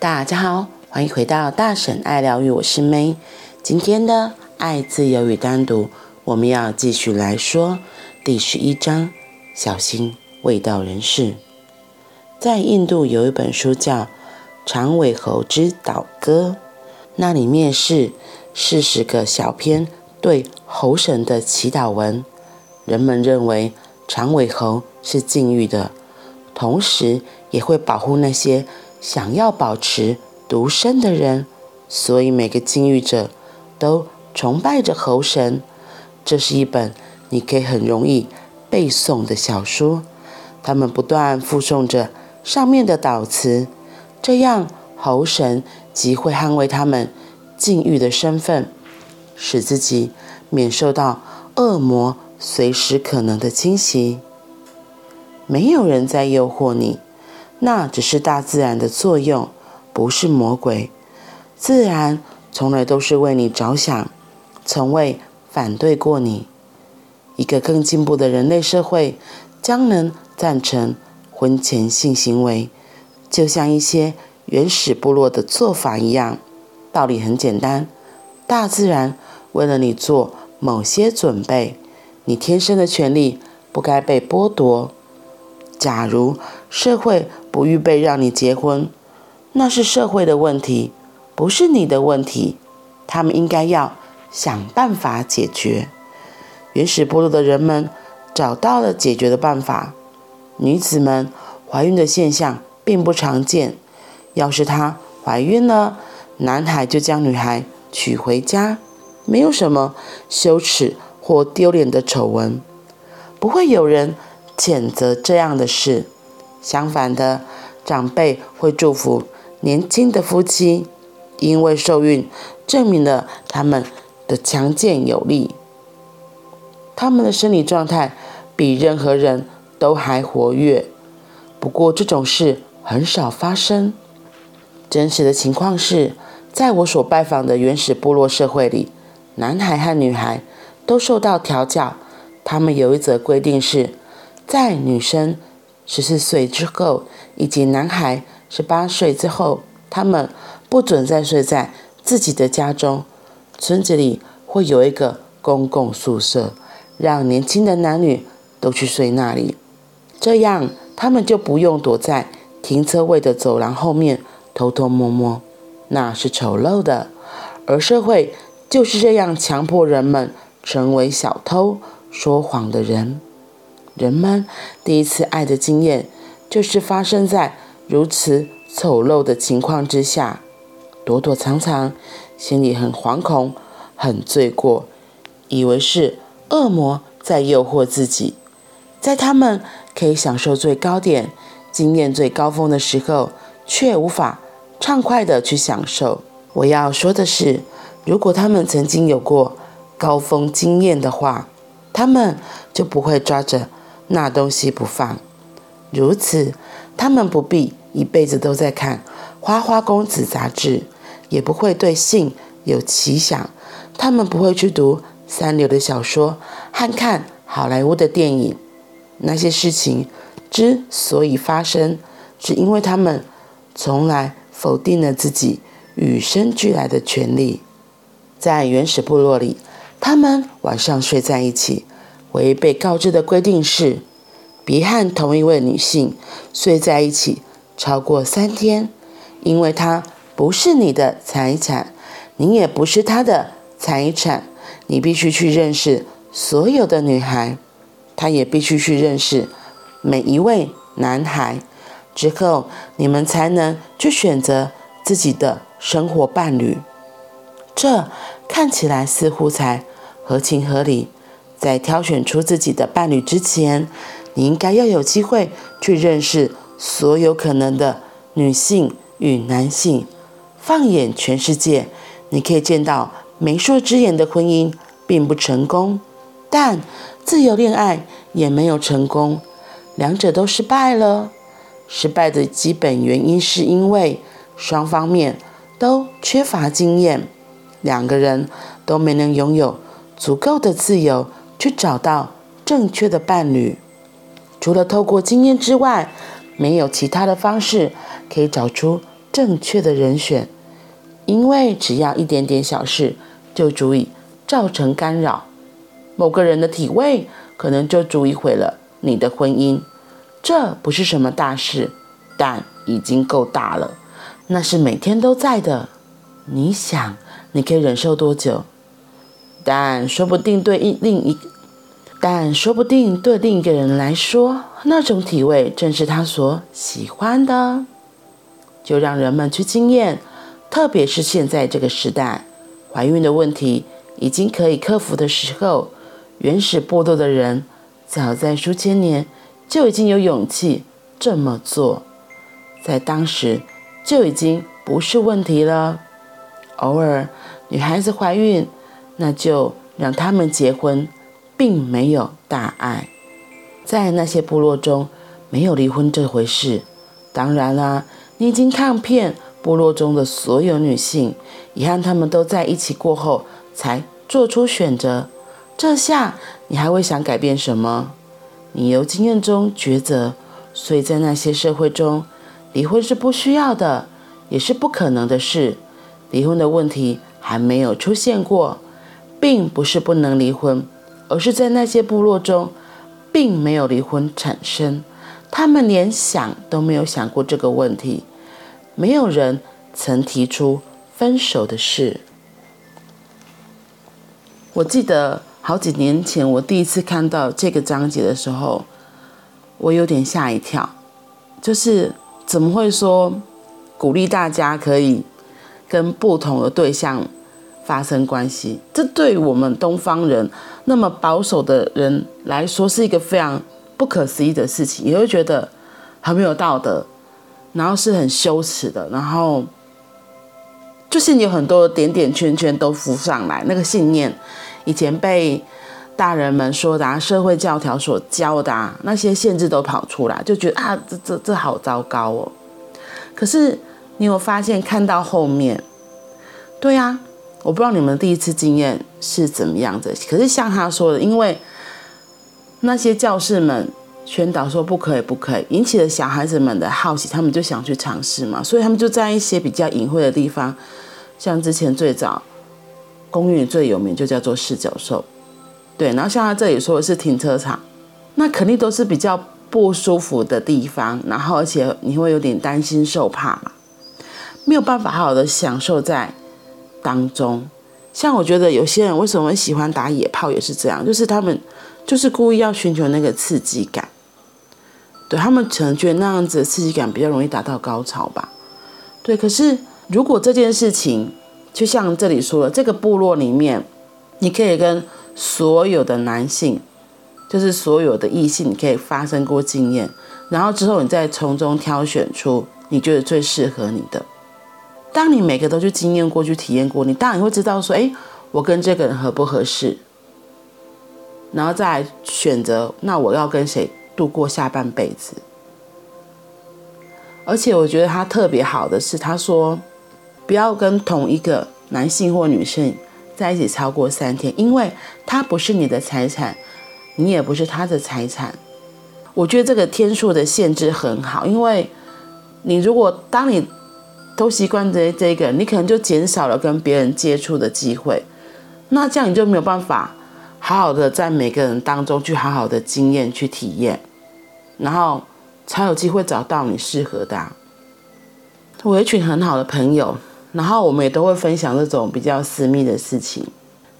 大家好，欢迎回到大婶爱疗愈，我是 May。今天的爱、自由与单独，我们要继续来说第十一章：小心味道人士。在印度有一本书叫《长尾猴之祷歌》，那里面是四十个小篇对猴神的祈祷文。人们认为长尾猴是禁欲的，同时也会保护那些想要保持独身的人，所以每个禁欲者都崇拜着猴神。这是一本你可以很容易背诵的小书，他们不断复诵着上面的祷词，这样猴神即会捍卫他们禁欲的身份，使自己免受到恶魔随时可能的侵袭。没有人在诱惑你，那只是大自然的作用，不是魔鬼。自然从来都是为你着想，从未反对过你。一个更进步的人类社会将能赞成婚前性行为，就像一些原始部落的做法一样。道理很简单，大自然为了你做某些准备，你天生的权利不该被剥夺。假如社会不预备让你结婚，那是社会的问题，不是你的问题。他们应该要想办法解决。原始部落的人们找到了解决的办法。女子们怀孕的现象并不常见。要是她怀孕了，男孩就将女孩娶回家，没有什么羞耻或丢脸的丑闻，不会有人谴责这样的事。相反的，长辈会祝福年轻的夫妻，因为受孕证明了他们的强健有力，他们的生理状态比任何人都还活跃。不过这种事很少发生。真实的情况是，在我所拜访的原始部落社会里，男孩和女孩都受到调教。他们有一则规定是，在女生十四岁之后，以及男孩十八岁之后，他们不准再睡在自己的家中。村子里会有一个公共宿舍，让年轻的男女都去睡那里，这样他们就不用躲在停车位的走廊后面偷偷摸摸，那是丑陋的。而社会就是这样强迫人们成为小偷、说谎的人。人们第一次爱的经验，就是发生在如此丑陋的情况之下，躲躲藏藏，心里很惶恐、很罪过，以为是恶魔在诱惑自己。在他们可以享受最高点、经验最高峰的时候，却无法畅快的去享受。我要说的是，如果他们曾经有过高峰经验的话，他们就不会抓着。那东西不放，如此，他们不必一辈子都在看花花公子杂志，也不会对性有奇想。他们不会去读三流的小说和看好莱坞的电影。那些事情之所以发生，是因为他们从来否定了自己与生俱来的权利。在原始部落里，他们晚上睡在一起。唯一被告知的规定是，别和同一位女性睡在一起超过三天，因为她不是你的财产，你也不是她的财产。你必须去认识所有的女孩，她也必须去认识每一位男孩，之后你们才能去选择自己的生活伴侣。这看起来似乎才合情合理。在挑选出自己的伴侣之前，你应该要有机会去认识所有可能的女性与男性。放眼全世界，你可以见到媒妁之言的婚姻并不成功，但自由恋爱也没有成功，两者都失败了。失败的基本原因是因为双方面都缺乏经验，两个人都没能拥有足够的自由。去找到正确的伴侣，除了透过经验之外，没有其他的方式可以找出正确的人选，因为只要一点点小事就足以造成干扰。某个人的体味可能就足以毁了你的婚姻。这不是什么大事，但已经够大了。那是每天都在的。你想，你可以忍受多久？但说不定对一另一，但说不定对另一个人来说，那种体味正是他所喜欢的。就让人们去经验，特别是现在这个时代，怀孕的问题已经可以克服的时候，原始部落的人早在数千年就已经有勇气这么做，在当时就已经不是问题了。偶尔女孩子怀孕，那就让他们结婚，并没有大碍。在那些部落中，没有离婚这回事。当然啦，你已经看遍部落中的所有女性，遗憾她们都在一起过后才做出选择。这下你还会想改变什么？你由经验中抉择，所以在那些社会中，离婚是不需要的，也是不可能的事。离婚的问题还没有出现过，并不是不能离婚，而是在那些部落中，并没有离婚产生。他们连想都没有想过这个问题，没有人曾提出分手的事。我记得。好几年前，我第一次看到这个章节的时候，我有点吓一跳。就是怎么会说鼓励大家可以跟不同的对象发生关系？这对我们东方人那么保守的人来说，是一个非常不可思议的事情，也会觉得很没有道德，然后是很羞耻的，然后就是你有很多点点圈圈都浮上来，那个信念。以前被大人们说的啊，社会教条所教的啊，那些限制都跑出来，就觉得啊，这这这好糟糕哦。可是你有发现，看到后面，对呀，我不知道你们第一次经验是怎么样子。可是像他说的，因为那些教士们宣导说不可以不可以，引起了小孩子们的好奇，他们就想去尝试嘛，所以他们就在一些比较隐晦的地方，像之前最早。公寓最有名就叫做四角兽，对，然后像他这里说的是停车场，那肯定都是比较不舒服的地方，然后而且你会有点担心受怕嘛，没有办法好好的享受在当中。像我觉得有些人为什么喜欢打野炮也是这样，就是他们就是故意要寻求那个刺激感，对，他们可能觉得那样子的刺激感比较容易达到高潮吧，对。可是如果这件事情，就像这里说的，这个部落里面，你可以跟所有的男性，就是所有的异性，你可以发生过经验，然后之后你再从中挑选出你觉得最适合你的。当你每个都去经验过去体验过，你当然会知道说，哎，我跟这个人合不合适，然后再选择，那我要跟谁度过下半辈子。而且我觉得他特别好的是，他说。不要跟同一个男性或女性在一起超过三天，因为他不是你的财产，你也不是他的财产。我觉得这个天数的限制很好，因为你如果当你都习惯这这个，你可能就减少了跟别人接触的机会，那这样你就没有办法好好的在每个人当中去好好的经验去体验，然后才有机会找到你适合的啊。我有一群很好的朋友。然后我们也都会分享这种比较私密的事情，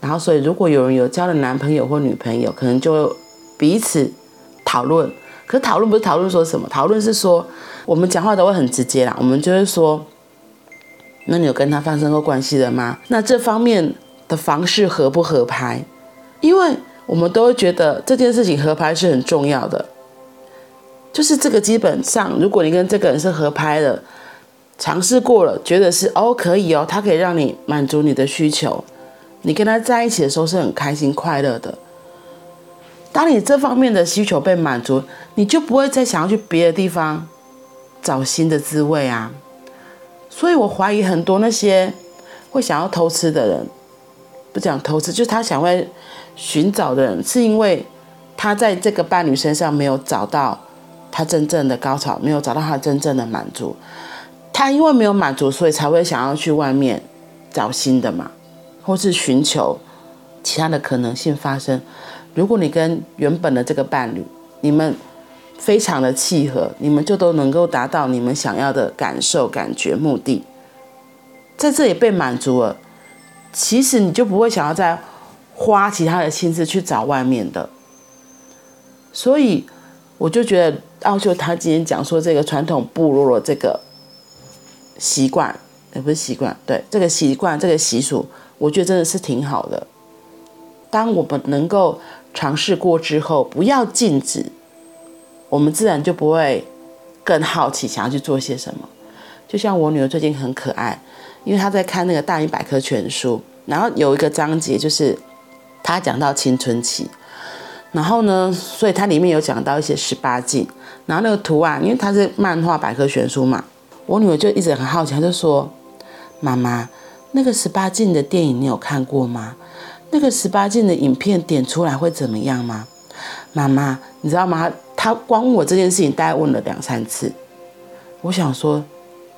然后所以如果有人有交了男朋友或女朋友，可能就彼此讨论。可讨论不是讨论说什么，讨论是说我们讲话都会很直接啦。我们就是说，那你有跟他发生过关系的吗？那这方面的方式合不合拍？因为我们都会觉得这件事情合拍是很重要的。就是这个基本上，如果你跟这个人是合拍的。尝试过了，觉得是哦，可以哦，他可以让你满足你的需求，你跟他在一起的时候是很开心快乐的。当你这方面的需求被满足，你就不会再想要去别的地方找新的滋味啊。所以我怀疑很多那些会想要偷吃的人，不讲偷吃，就是他想会寻找的人，是因为他在这个伴侣身上没有找到他真正的高潮，没有找到他真正的满足。他因为没有满足，所以才会想要去外面找新的嘛，或是寻求其他的可能性发生。如果你跟原本的这个伴侣，你们非常的契合，你们就都能够达到你们想要的感受、感觉、目的，在这里被满足了，其实你就不会想要再花其他的心思去找外面的。所以我就觉得奥修他今天讲说这个传统部落的这个习惯，也不是习惯，对，这个习惯、这个习俗，我觉得真的是挺好的。当我们能够尝试过之后，不要禁止，我们自然就不会更好奇，想要去做些什么。就像我女儿最近很可爱，因为她在看那个《大英百科全书》，然后有一个章节就是她讲到青春期，然后呢，所以它里面有讲到一些十八禁，然后那个图案，因为它是漫画百科全书嘛，我女儿就一直很好奇，她就说：“妈妈，那个十八禁的电影你有看过吗？”那个十八禁的影片点出来会怎么样吗？妈妈，你知道吗？他光问我这件事情，大概问了两三次。我想说，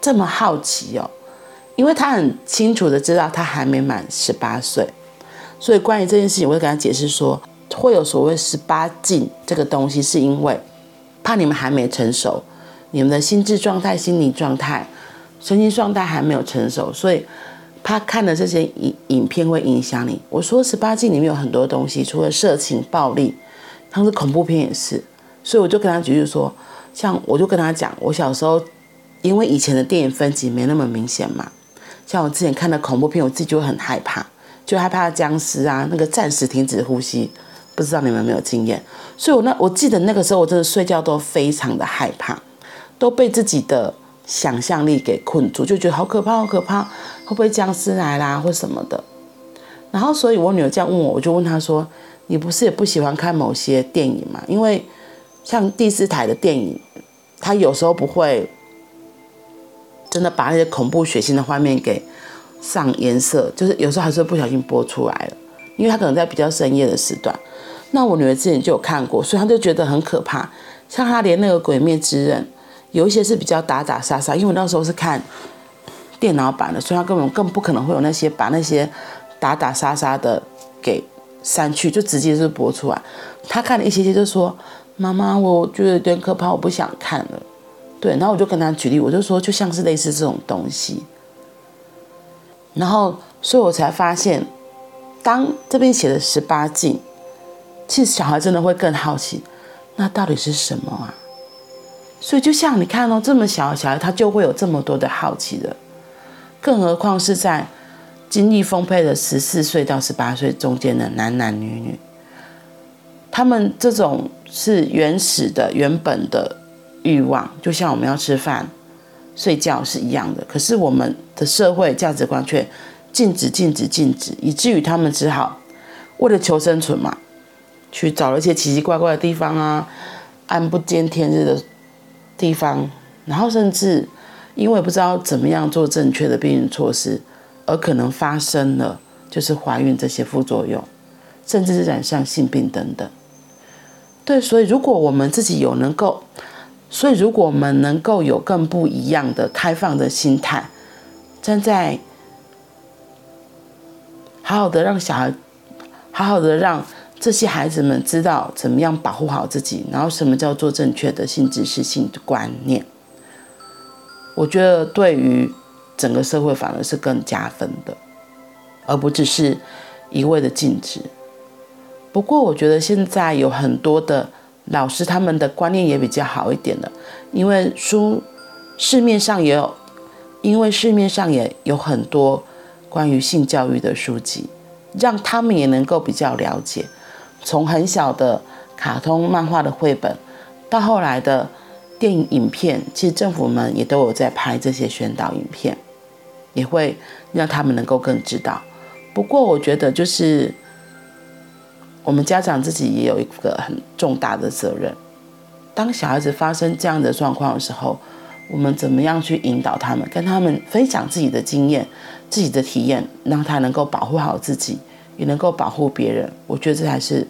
这么好奇哦，因为他很清楚的知道他还没满十八岁，所以关于这件事情，我就跟他解释说，会有所谓十八禁这个东西，是因为怕你们还没成熟，你们的心智状态、心理状态、身心状态还没有成熟，所以。他看的这些影影片会影响你。我说十八禁里面有很多东西，除了色情、暴力，像是恐怖片也是。所以我就跟他举例说，像我就跟他讲，我小时候因为以前的电影分级没那么明显嘛，像我之前看的恐怖片，我自己就会很害怕，就害怕僵尸啊，那个暂时停止呼吸，不知道你们有没有经验？所以我那我记得那个时候我真的睡觉都非常的害怕，都被自己的。想象力给困住，就觉得好可怕，好可怕，会不会僵尸来啦，或什么的？然后，所以我女儿这样问我，我就问她说：“你不是也不喜欢看某些电影吗？因为像第四台的电影，它有时候不会真的把那些恐怖血腥的画面给上颜色，就是有时候还是不小心播出来了，因为他可能在比较深夜的时段。那我女儿之前就有看过，所以她就觉得很可怕，像她连那个《鬼灭之刃》。有一些是比较打打杀杀，因为我那时候是看电脑版的，所以他根本更不可能会有那些把那些打打杀杀的给删去，就直接是播出来。他看了一些些，就说：“妈妈，我觉得有点可怕，我不想看了。”对，然后我就跟他举例，我就说，就像是类似这种东西。然后，所以我才发现，当这边写的十八禁，其实小孩真的会更好奇，那到底是什么啊？所以就像你看哦，这么小的小孩，他就会有这么多的好奇的，更何况是在精力丰沛的十四岁到十八岁中间的男男女女，他们这种是原始的、原本的欲望，就像我们要吃饭、睡觉是一样的。可是我们的社会价值观却禁止、禁止、禁止，以至于他们只好为了求生存嘛，去找了一些奇奇怪怪的地方啊，暗不见天日的。地方，然后甚至因为不知道怎么样做正确的避孕措施，而可能发生了就是怀孕这些副作用，甚至是染上性病等等。对，所以如果我们自己有能够，所以如果我们能够有更不一样的开放的心态，站在好好的让小孩，好好的让。这些孩子们知道怎么样保护好自己，然后什么叫做正确的性知识、性的观念。我觉得对于整个社会反而是更加分的，而不只是一味的禁止。不过我觉得现在有很多的老师，他们的观念也比较好一点了，因为书市面上也有，因为市面上也有很多关于性教育的书籍，让他们也能够比较了解。从很小的卡通漫画的绘本，到后来的电影影片，其实政府们也都有在拍这些宣导影片，也会让他们能够更知道。不过，我觉得就是我们家长自己也有一个很重大的责任。当小孩子发生这样的状况的时候，我们怎么样去引导他们，跟他们分享自己的经验、自己的体验，让他能够保护好自己。也能够保护别人，我觉得这才是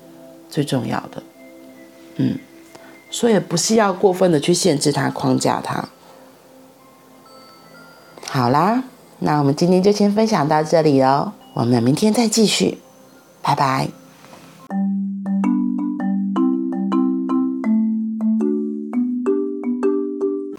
最重要的。嗯，所以不是要过分的去限制他、框架他。好啦，那我们今天就先分享到这里哦，我们明天再继续，拜拜。